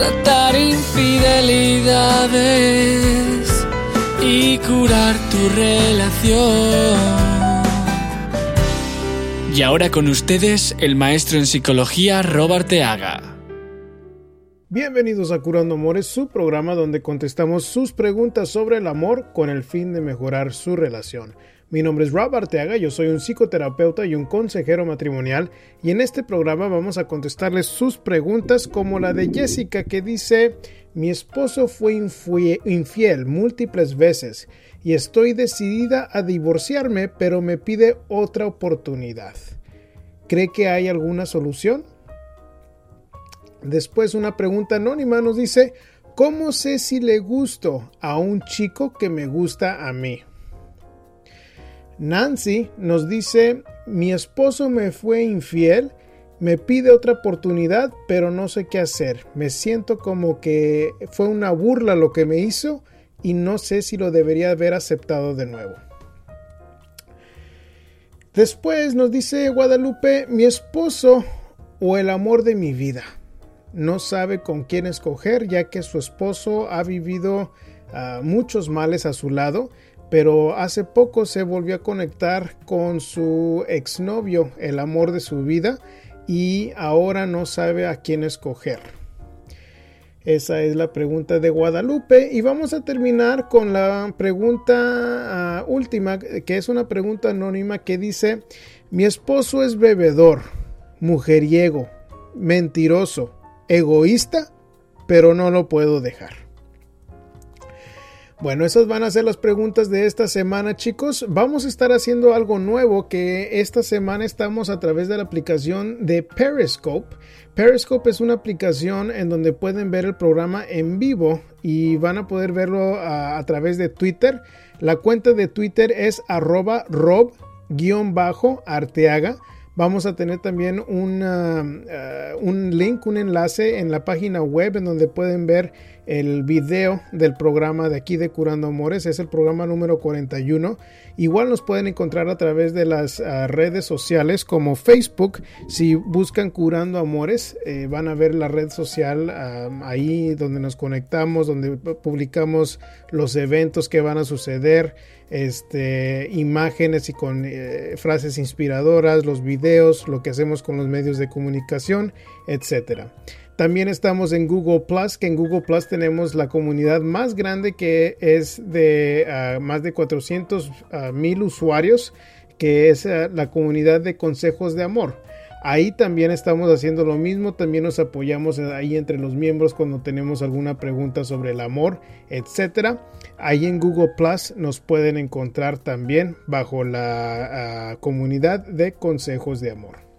tratar infidelidades y curar tu relación. Y ahora con ustedes el maestro en psicología Robert Teaga. Bienvenidos a Curando Amores, su programa donde contestamos sus preguntas sobre el amor con el fin de mejorar su relación. Mi nombre es Rob Arteaga, yo soy un psicoterapeuta y un consejero matrimonial y en este programa vamos a contestarles sus preguntas como la de Jessica que dice mi esposo fue infiel múltiples veces y estoy decidida a divorciarme pero me pide otra oportunidad. ¿Cree que hay alguna solución? Después una pregunta anónima nos dice ¿Cómo sé si le gusto a un chico que me gusta a mí? Nancy nos dice, mi esposo me fue infiel, me pide otra oportunidad, pero no sé qué hacer. Me siento como que fue una burla lo que me hizo y no sé si lo debería haber aceptado de nuevo. Después nos dice Guadalupe, mi esposo o el amor de mi vida. No sabe con quién escoger ya que su esposo ha vivido ah, muchos males a su lado pero hace poco se volvió a conectar con su exnovio, el amor de su vida, y ahora no sabe a quién escoger. Esa es la pregunta de Guadalupe y vamos a terminar con la pregunta ah, última, que es una pregunta anónima que dice, mi esposo es bebedor, mujeriego, mentiroso, egoísta, pero no lo puedo dejar. Bueno, esas van a ser las preguntas de esta semana, chicos. Vamos a estar haciendo algo nuevo que esta semana estamos a través de la aplicación de Periscope. Periscope es una aplicación en donde pueden ver el programa en vivo y van a poder verlo a, través de Twitter. La cuenta de Twitter es arroba rob-arteaga. Vamos a tener también eh, un link, un enlace en la página web en donde pueden ver el video del programa de aquí de Curando Amores. Es el programa número 41. Igual nos pueden encontrar a través de las ah, redes sociales como Facebook. Si buscan Curando Amores, eh, van a ver la red social ah, ahí donde nos conectamos, donde publicamos los eventos que van a suceder este, imágenes y con eh, frases inspiradoras, los videos, lo que hacemos con los medios de comunicación, etcétera. También estamos en Google Plus, que en Google Plus tenemos la comunidad más grande que es de ah, más de 400 ah, mil usuarios, que es ah, la comunidad de consejos de amor. Ahí también estamos haciendo lo mismo, también nos apoyamos ahí entre los miembros cuando tenemos alguna pregunta sobre el amor, etcétera. Ahí en Google Plus nos pueden encontrar también bajo la comunidad de consejos de amor.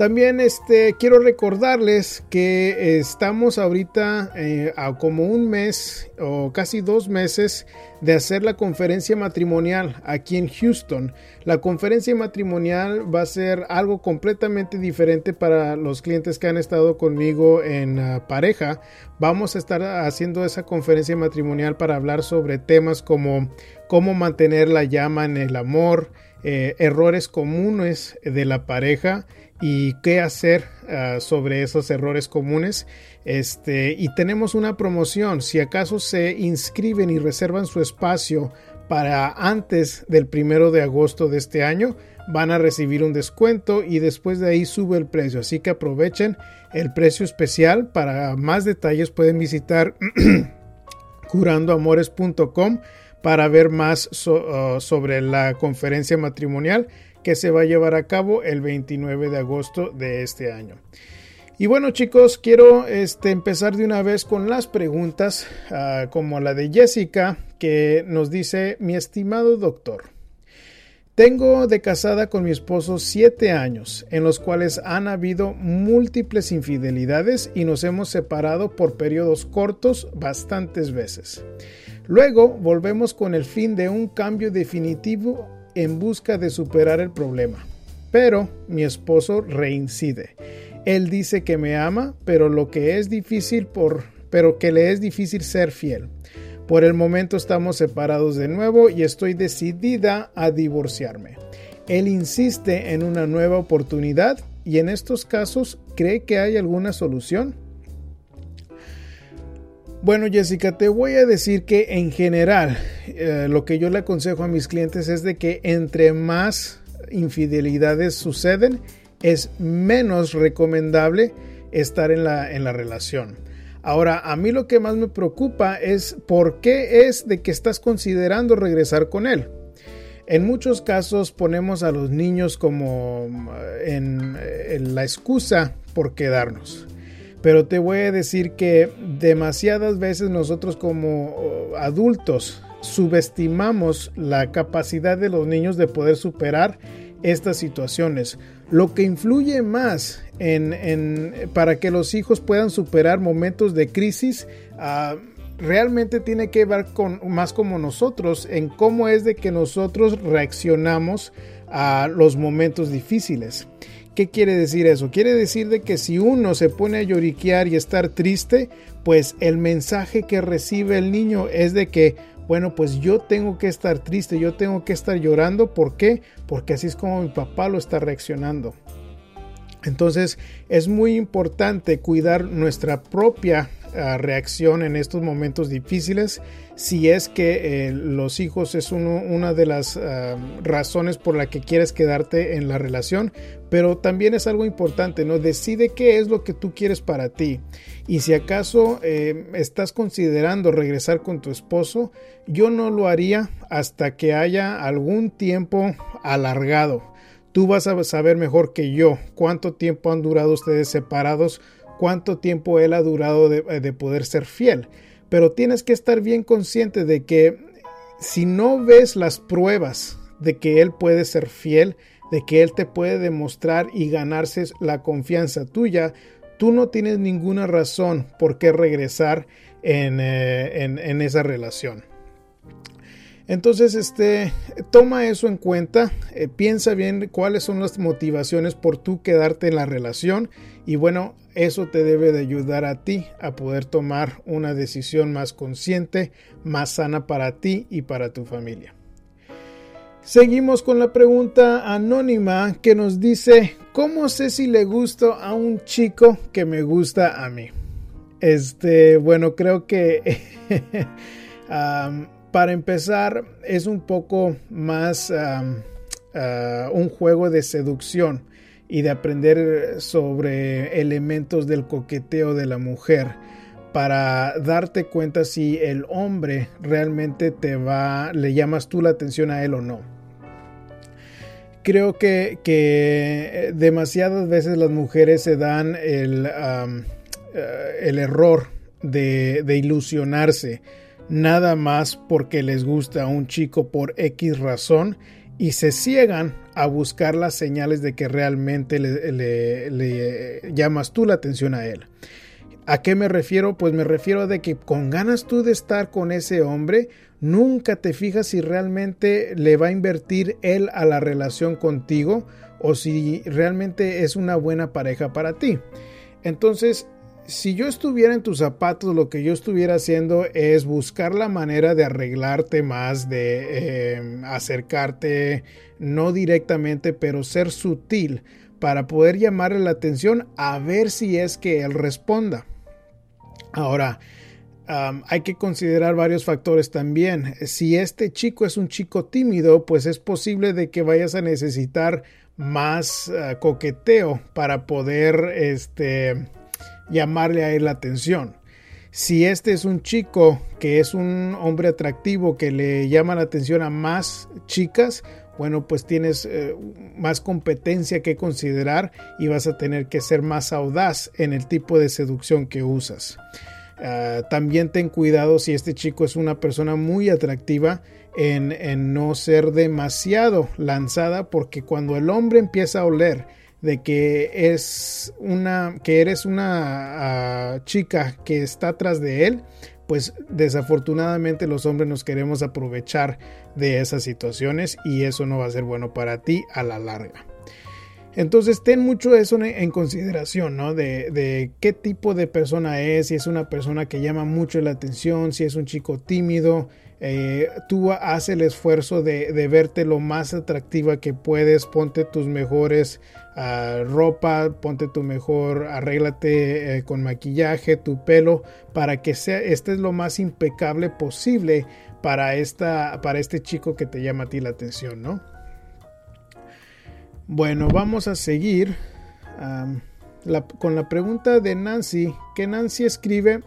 También este, quiero recordarles que estamos ahorita eh, a como un mes o casi dos meses de hacer la conferencia matrimonial aquí en Houston. La conferencia matrimonial va a ser algo completamente diferente para los clientes que han estado conmigo en ah, pareja. Vamos a estar haciendo esa conferencia matrimonial para hablar sobre temas como cómo mantener la llama en el amor, eh, errores comunes de la pareja y qué hacer ah, sobre esos errores comunes. Este, y tenemos una promoción. Si acaso se inscriben y reservan su espacio para antes del primero de agosto de este año, van a recibir un descuento y después de ahí sube el precio. Así que aprovechen el precio especial. Para más detalles pueden visitar curandoamores.com para ver más ah, sobre la conferencia matrimonial que se va a llevar a cabo el 29 de agosto de este año. Y bueno chicos, quiero este, empezar de una vez con las preguntas, ah, como la de Jessica, que nos dice, mi estimado doctor, Tengo de casada con mi esposo siete años, en los cuales han habido múltiples infidelidades y nos hemos separado por periodos cortos bastantes veces. Luego volvemos con el fin de un cambio definitivo en busca de superar el problema. Pero mi esposo reincide. Él dice que me ama, pero lo que es difícil por pero que le es difícil ser fiel. Por el momento estamos separados de nuevo y estoy decidida a divorciarme. Él insiste en una nueva oportunidad y en estos casos cree que hay alguna solución. Bueno, Jessica, te voy a decir que en general eh, lo que yo le aconsejo a mis clientes es de que entre más infidelidades suceden, es menos recomendable estar en la, en la relación. Ahora, a mí lo que más me preocupa es por qué es de que estás considerando regresar con él. En muchos casos ponemos a los niños como eh, en, la excusa por quedarnos. Pero te voy a decir que demasiadas veces nosotros como oh, adultos subestimamos la capacidad de los niños de poder superar estas situaciones. Lo que influye más en, para que los hijos puedan superar momentos de crisis ah, realmente tiene que ver con más como nosotros, en cómo es de que nosotros reaccionamos a los momentos difíciles. ¿Qué quiere decir eso? Quiere decir de que si uno se pone a lloriquear y estar triste, pues el mensaje que recibe el niño es de que bueno, pues yo tengo que estar triste, yo tengo que estar llorando. ¿Por qué? Porque así es como mi papá lo está reaccionando. Entonces es muy importante cuidar nuestra propia reacción en estos momentos difíciles si es que eh, los hijos es una de las ah, razones por la que quieres quedarte en la relación pero también es algo importante no decide qué es lo que tú quieres para ti. Y si acaso eh, estás considerando regresar con tu esposo yo no lo haría hasta que haya algún tiempo alargado. Tú vas a saber mejor que yo cuánto tiempo han durado ustedes separados cuánto tiempo él ha durado eh, de, poder ser fiel. Pero tienes que estar bien consciente de que si no ves las pruebas de que él puede ser fiel, de que él te puede demostrar y ganarse la confianza tuya, tú no tienes ninguna razón por qué regresar en, eh, en esa relación. Entonces, este, toma eso en cuenta, eh, piensa bien cuáles son las motivaciones por tú quedarte en la relación y bueno, eso te debe de ayudar a ti a poder tomar una decisión más consciente, más sana para ti y para tu familia. Seguimos con la pregunta anónima que nos dice, ¿cómo sé si le gusto a un chico que me gusta a mí? Este, bueno, creo que Para empezar, es un poco más ah, un juego de seducción y de aprender sobre elementos del coqueteo de la mujer para darte cuenta si el hombre realmente te va, le llamas tú la atención a él o no. Creo que, que demasiadas veces las mujeres se dan el, eh, el error de, de ilusionarse nada más porque les gusta a un chico por X razón y se ciegan a buscar las señales de que realmente le, llamas tú la atención a él. ¿A qué me refiero? Pues me refiero de que con ganas tú de estar con ese hombre, nunca te fijas si realmente le va a invertir él a la relación contigo o si realmente es una buena pareja para ti. Entonces, si yo estuviera en tus zapatos, lo que yo estuviera haciendo es buscar la manera de arreglarte más, de em, acercarte, no directamente, pero ser sutil para poder llamarle la atención a ver si es que él responda. Ahora, hay que considerar varios factores también. Si este chico es un chico tímido, pues es posible de que vayas a necesitar más ah, coqueteo para poder este, llamarle a él la atención. Si este es un chico que es un hombre atractivo que le llama la atención a más chicas, bueno, pues tienes eh, más competencia que considerar y vas a tener que ser más audaz en el tipo de seducción que usas. Ah, también ten cuidado si este chico es una persona muy atractiva, en, no ser demasiado lanzada porque cuando el hombre empieza a oler de que es una que eres una ah, chica que está atrás de él pues desafortunadamente los hombres nos queremos aprovechar de esas situaciones y eso no va a ser bueno para ti a la larga. Entonces ten mucho eso en consideración, ¿no? De, qué tipo de persona es, si es una persona que llama mucho la atención, si es un chico tímido, eh, tú haz el esfuerzo de, verte lo más atractiva que puedes, ponte tus mejores uh, ropa, ponte tu mejor, arréglate eh, con maquillaje, tu pelo, para que sea, estés lo más impecable posible para, esta, para este chico que te llama a ti la atención, ¿no? Bueno, vamos a seguir con la pregunta de Nancy, que Nancy escribe,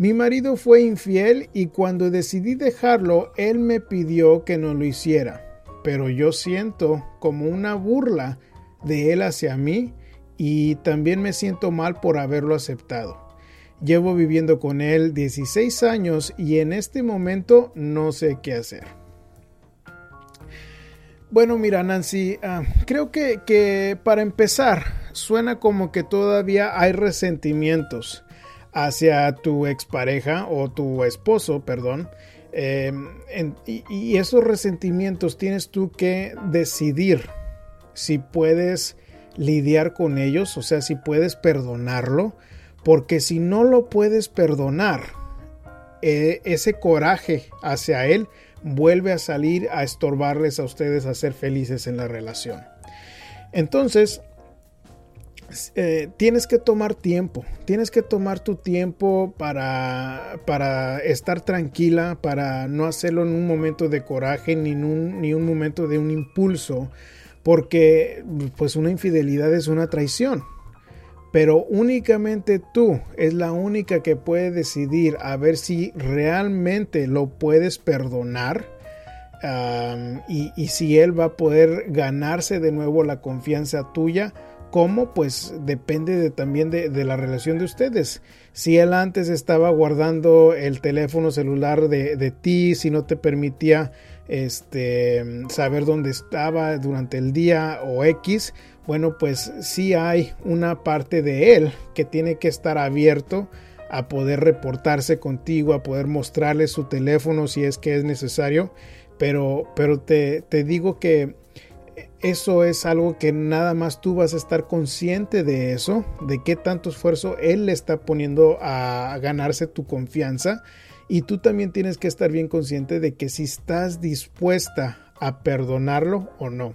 mi marido fue infiel y cuando decidí dejarlo, él me pidió que no lo hiciera, pero yo siento como una burla de él hacia mí y también me siento mal por haberlo aceptado. Llevo viviendo con él 16 años y en este momento no sé qué hacer. Bueno, mira, Nancy, ah, creo que, para empezar, suena como que todavía hay resentimientos hacia tu expareja o tu esposo, perdón. Em, y, esos resentimientos tienes tú que decidir si puedes lidiar con ellos, o sea, si puedes perdonarlo, porque si no lo puedes perdonar, eh, ese coraje hacia él vuelve a salir a estorbarles a ustedes a ser felices en la relación. Entonces, eh, tienes que tomar tiempo, tienes que tomar tu tiempo para, para, estar tranquila, para no hacerlo en un momento de coraje ni un, ni un momento de un impulso, porque pues una infidelidad es una traición pero únicamente tú es la única que puede decidir a ver si realmente lo puedes perdonar y, si él va a poder ganarse de nuevo la confianza tuya. ¿Cómo? Pues depende también de, la relación de ustedes. Si él antes estaba guardando el teléfono celular de, de ti, si no te permitía este, saber dónde estaba durante el día o X, bueno, pues sí hay una parte de él que tiene que estar abierto a poder reportarse contigo, a poder mostrarle su teléfono si es que es necesario, pero, pero te, te digo que eso es algo que nada más tú vas a estar consciente de eso, de qué tanto esfuerzo él le está poniendo a ganarse tu confianza y tú también tienes que estar bien consciente de que si estás dispuesta a perdonarlo o no.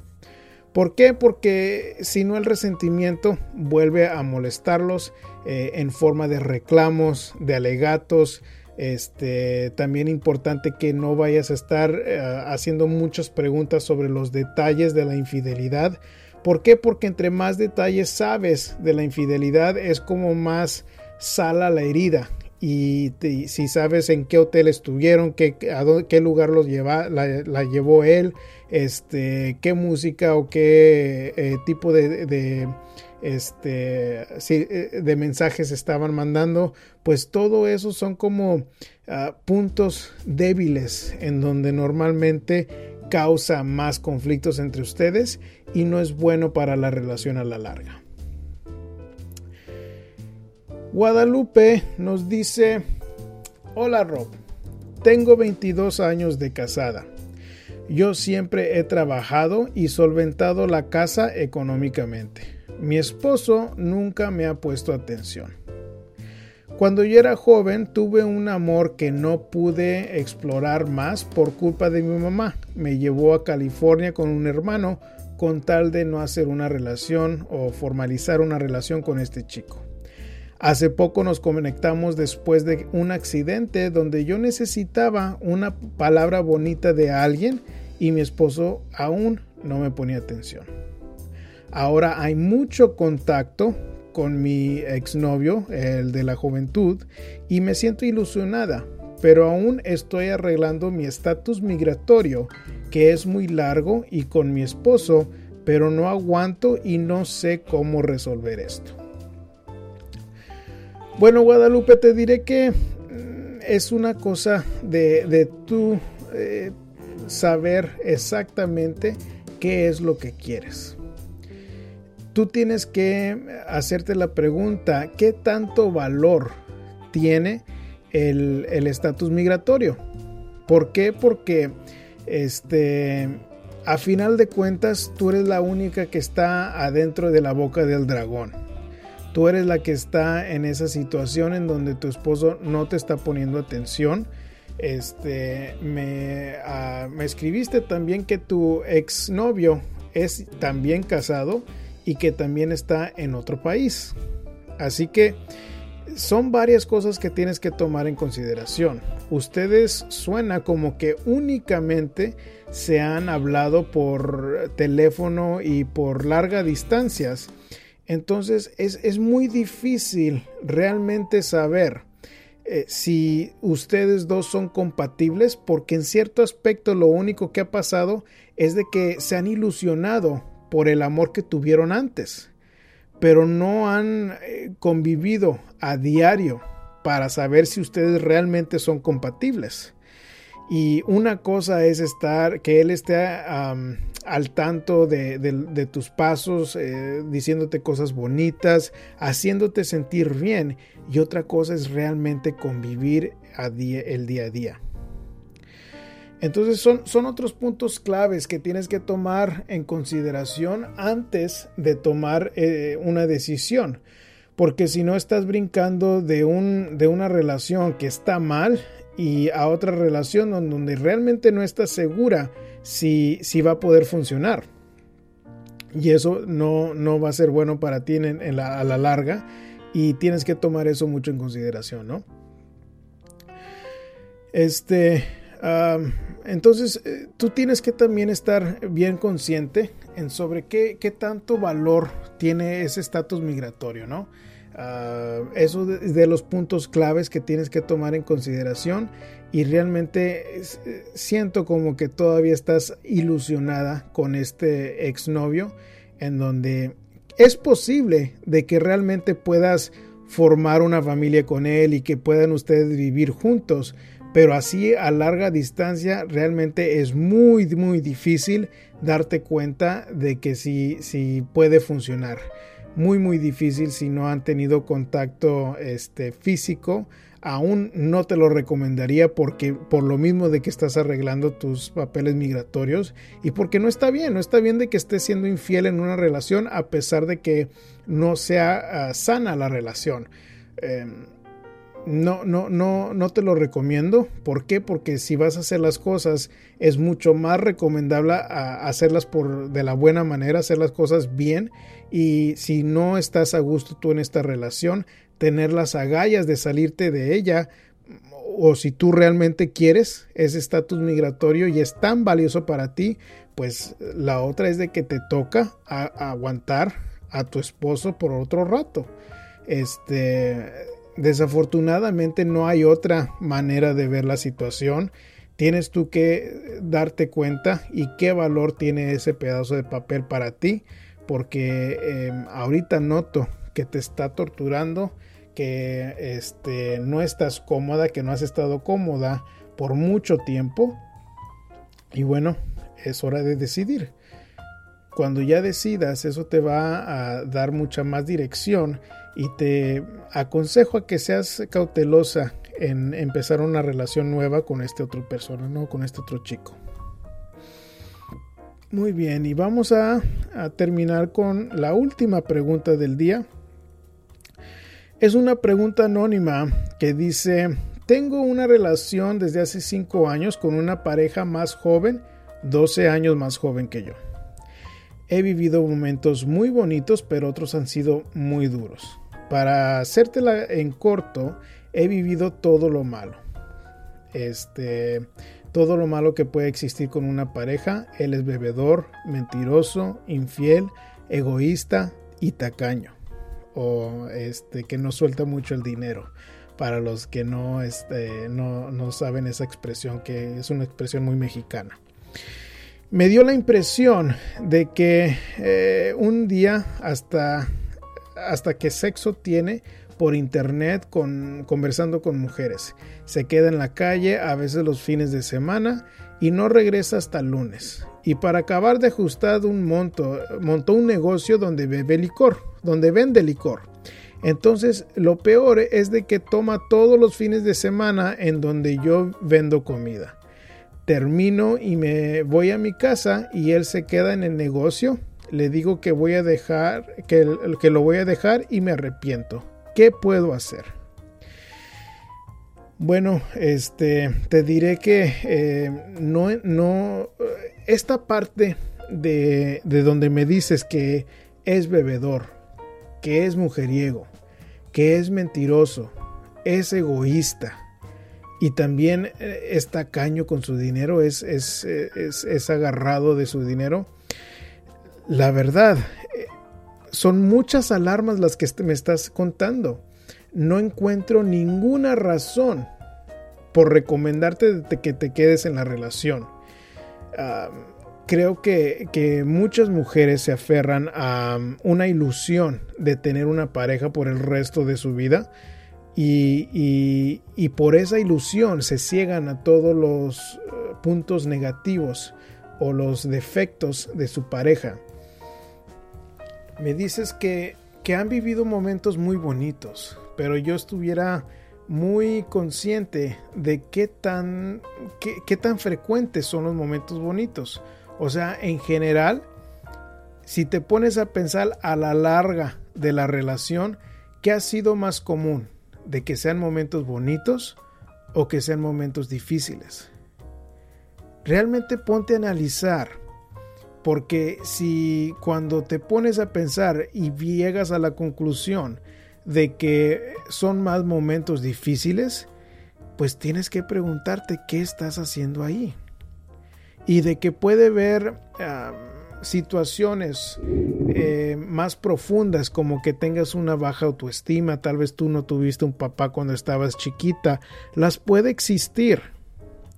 ¿Por qué? Porque si no el resentimiento vuelve a molestarlos eh, en forma de reclamos, de alegatos. Este, también importante que no vayas a estar eh, haciendo muchas preguntas sobre los detalles de la infidelidad. ¿Por qué? Porque entre más detalles sabes de la infidelidad es como más sala la herida y si sabes en qué hotel estuvieron, qué, a qué lugar los lleva, la, llevó él, este, qué música o qué eh, tipo de, este, eh, de mensajes estaban mandando, pues todo eso son como ah, puntos débiles en donde normalmente causa más conflictos entre ustedes y no es bueno para la relación a la larga. Guadalupe nos dice, hola Rob, tengo 22 años de casada. Yo siempre he trabajado y solventado la casa económicamente. Mi esposo nunca me ha puesto atención. Cuando yo era joven tuve un amor que no pude explorar más por culpa de mi mamá. Me llevó a California con un hermano con tal de no hacer una relación o formalizar una relación con este chico. Hace poco nos conectamos después de un accidente donde yo necesitaba una palabra bonita de alguien y mi esposo aún no me ponía atención. Ahora hay mucho contacto con mi exnovio, el de la juventud, y me siento ilusionada, pero aún estoy arreglando mi estatus migratorio, que es muy largo, y con mi esposo, pero no aguanto y no sé cómo resolver esto. Bueno, Guadalupe, te diré que mm, es una cosa de, de tú eh, saber exactamente qué es lo que quieres. Tú tienes que hacerte la pregunta, ¿qué tanto valor tiene el estatus migratorio? ¿Por qué? Porque este, a final de cuentas tú eres la única que está adentro de la boca del dragón. Tú eres la que está en esa situación en donde tu esposo no te está poniendo atención. Este, me, ah, me escribiste también que tu exnovio es también casado y que también está en otro país. Así que son varias cosas que tienes que tomar en consideración. Ustedes suena como que únicamente se han hablado por teléfono y por largas distancias. Entonces es, muy difícil realmente saber eh, si ustedes dos son compatibles porque en cierto aspecto lo único que ha pasado es de que se han ilusionado por el amor que tuvieron antes pero no han eh, convivido a diario para saber si ustedes realmente son compatibles. Y una cosa es estar, que él esté al tanto de, tus pasos, eh, diciéndote cosas bonitas, haciéndote sentir bien. Y otra cosa es realmente convivir el día a día. Entonces son, otros puntos claves que tienes que tomar en consideración antes de tomar eh, una decisión. Porque si no estás brincando de una relación que está mal y a otra relación donde realmente no estás segura si, si va a poder funcionar. Y eso no, no va a ser bueno para ti en, la, a la larga y tienes que tomar eso mucho en consideración, ¿no? Este, entonces, eh, tú tienes que también estar bien consciente en sobre qué, qué tanto valor tiene ese estatus migratorio, ¿no? Ah, eso es de los puntos claves que tienes que tomar en consideración y realmente eh, siento como que todavía estás ilusionada con este exnovio en donde es posible de que realmente puedas formar una familia con él y que puedan ustedes vivir juntos, pero así a larga distancia realmente es muy muy difícil darte cuenta de que sí, sí puede funcionar. Muy muy difícil si no han tenido contacto este, físico. Aún no te lo recomendaría porque por lo mismo de que estás arreglando tus papeles migratorios y porque no está bien, no está bien de que estés siendo infiel en una relación a pesar de que no sea ah, sana la relación. Em, no, no, no, no te lo recomiendo. ¿Por qué? Porque si vas a hacer las cosas, es mucho más recomendable hacerlas por de la buena manera, hacer las cosas bien. Y si no estás a gusto tú en esta relación, tener las agallas de salirte de ella. O si tú realmente quieres ese estatus migratorio y es tan valioso para ti, pues la otra es de que te toca aguantar a tu esposo por otro rato. Este Desafortunadamente no hay otra manera de ver la situación. Tienes tú que darte cuenta y qué valor tiene ese pedazo de papel para ti, porque em, ahorita noto que te está torturando, que este, no estás cómoda, que no has estado cómoda por mucho tiempo. Y bueno, es hora de decidir. Cuando ya decidas, eso te va a dar mucha más dirección y te aconsejo a que seas cautelosa en empezar una relación nueva con este otro persona, no con este otro chico. Muy bien, y vamos a, terminar con la última pregunta del día. Es una pregunta anónima que dice, tengo una relación desde hace 5 años con una pareja más joven, 12 años más joven que yo. He vivido momentos muy bonitos, pero otros han sido muy duros. Para hacértela en corto, he vivido todo lo malo. Este, todo lo malo que puede existir con una pareja. Él es bebedor, mentiroso, infiel, egoísta y tacaño. O este, que no suelta mucho el dinero. Para los que no, este, no, no saben esa expresión, que es una expresión muy mexicana me dio la impresión de que eh, un día hasta hasta que sexo tiene por internet con, conversando con mujeres. Se queda en la calle a veces los fines de semana y no regresa hasta el lunes. Y para acabar de ajustar un monto, montó un negocio donde bebe licor, donde vende licor. Entonces, lo peor es de que toma todos los fines de semana en donde yo vendo comida. Termino y me voy a mi casa y él se queda en el negocio. Le digo que voy a dejar, que, lo voy a dejar y me arrepiento. ¿Qué puedo hacer? Bueno, este, te diré que eh, no, no, esta parte de, de donde me dices que es bebedor, que es mujeriego, que es mentiroso, es egoísta y también eh, es tacaño con su dinero, es, es, es, es agarrado de su dinero. La verdad, son muchas alarmas las que me estás contando. No encuentro ninguna razón por recomendarte que te quedes en la relación. creo que, muchas mujeres se aferran a una ilusión de tener una pareja por el resto de su vida y, por esa ilusión se ciegan a todos los uh, puntos negativos o los defectos de su pareja me dices que, que han vivido momentos muy bonitos, pero yo estuviera muy consciente de qué tan, qué tan frecuentes son los momentos bonitos. O sea, en general, si te pones a pensar a la larga de la relación, ¿qué ha sido más común? ¿De que sean momentos bonitos o que sean momentos difíciles? Realmente ponte a analizar porque si cuando te pones a pensar y llegas a la conclusión de que son más momentos difíciles, pues tienes que preguntarte qué estás haciendo ahí. Y de que puede haber situaciones eh, más profundas como que tengas una baja autoestima, tal vez tú no tuviste un papá cuando estabas chiquita, las puede existir.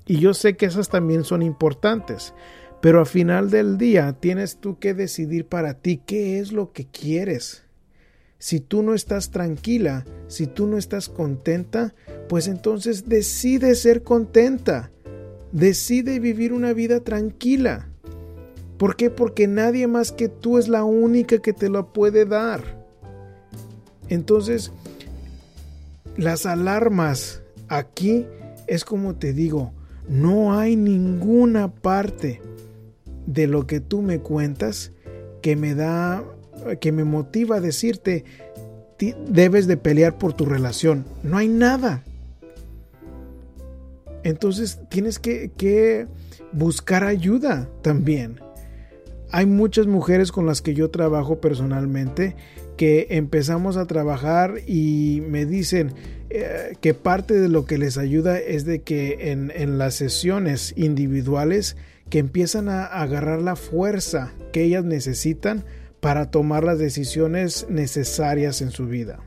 Y yo sé que esas también son importantes. Pero al final del día tienes tú que decidir para ti qué es lo que quieres. Si tú no estás tranquila, si tú no estás contenta, pues entonces decide ser contenta. Decide vivir una vida tranquila. ¿Por qué? Porque nadie más que tú es la única que te lo puede dar. Entonces, las alarmas aquí es como te digo, no hay ninguna parte de lo que tú me cuentas que me da, que me motiva a decirte, debes de pelear por tu relación. No hay nada. Entonces tienes que, que buscar ayuda también. Hay muchas mujeres con las que yo trabajo personalmente que empezamos a trabajar y me dicen eh, que parte de lo que les ayuda es de que en, en las sesiones individuales que empiezan a agarrar la fuerza que ellas necesitan para tomar las decisiones necesarias en su vida.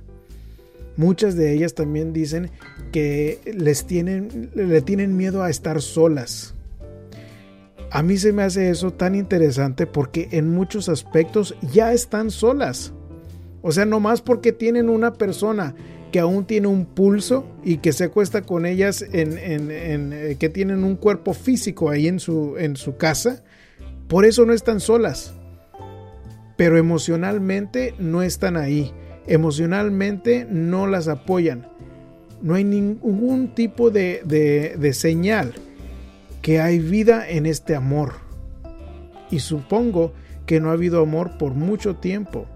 Muchas de ellas también dicen que les tienen, le tienen miedo a estar solas. A mí se me hace eso tan interesante porque en muchos aspectos ya están solas. O sea, no más porque tienen una persona que aún tiene un pulso y que se acuesta con ellas eh, que tienen un cuerpo físico ahí en su, casa, por eso no están solas. Pero emocionalmente no están ahí. Emocionalmente no las apoyan. No hay ningún tipo de señal que hay vida en este amor. Y supongo que no ha habido amor por mucho tiempo.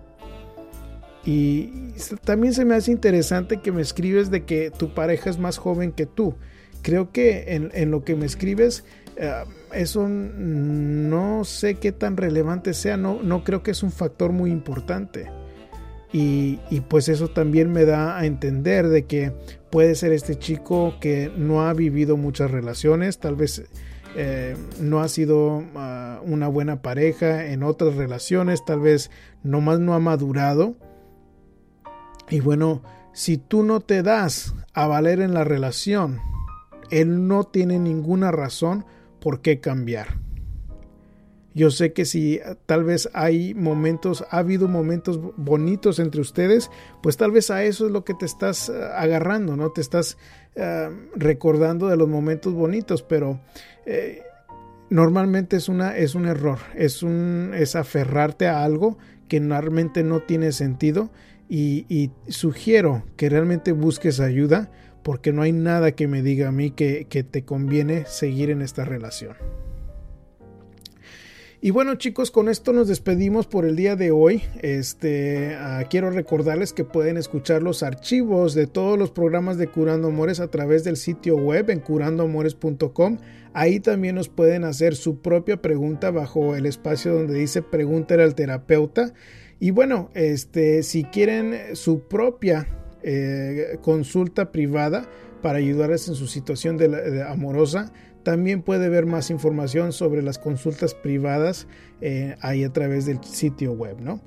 Y también se me hace interesante que me escribes de que tu pareja es más joven que tú. Creo que en, lo que me escribes, eh, eso no sé qué tan relevante sea, no, no creo que es un factor muy importante. Y, pues eso también me da a entender de que puede ser este chico que no ha vivido muchas relaciones, tal vez eh, no ha sido ah, una buena pareja en otras relaciones, tal vez nomás no ha madurado y bueno, si tú no te das a valer en la relación, él no tiene ninguna razón por qué cambiar. Yo sé que si tal vez hay momentos, ha habido momentos bonitos entre ustedes, pues tal vez a eso es lo que te estás eh, agarrando, ¿no? Te estás eh, recordando de los momentos bonitos, pero eh, normalmente es, una, es un error, es, un, es aferrarte a algo que normalmente no tiene sentido y, y sugiero que realmente busques ayuda porque no hay nada que me diga a mí que, que te conviene seguir en esta relación. Y bueno chicos, con esto nos despedimos por el día de hoy. Este, uh, quiero recordarles que pueden escuchar los archivos de todos los programas de Curando Amores a través del sitio web en curandoamores.com. Ahí también nos pueden hacer su propia pregunta bajo el espacio donde dice pregúntale al terapeuta. Y bueno, este, si quieren su propia eh, consulta privada para ayudarles en su situación de amorosa, también puede ver más información sobre las consultas privadas eh, ahí a través del sitio web, ¿no?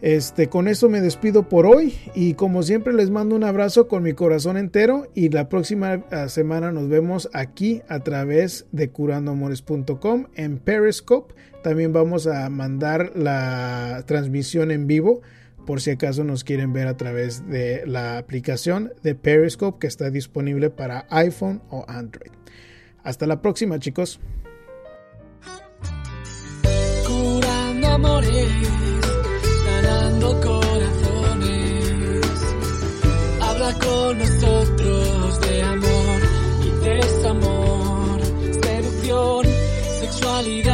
Este, con eso me despido por hoy y como siempre les mando un abrazo con mi corazón entero y la próxima ah, semana nos vemos aquí a través de curandoamores.com en Periscope. También vamos a mandar la transmisión en vivo por si acaso nos quieren ver a través de la aplicación de Periscope que está disponible para iPhone o Android. Hasta la próxima, chicos. Curando amores, ganando corazones. Habla con nosotros de amor y desamor, seducción, sexualidad.